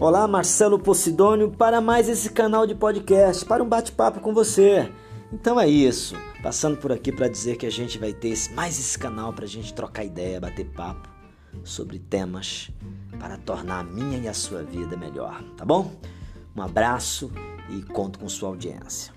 Olá, Marcelo Posidônio, para mais esse canal de podcast, para um bate-papo com você. Então é isso, passando por aqui para dizer que a gente vai ter mais esse canal para a gente trocar ideia, bater papo sobre temas para tornar a minha e a sua vida melhor, tá bom? Um abraço e conto com sua audiência.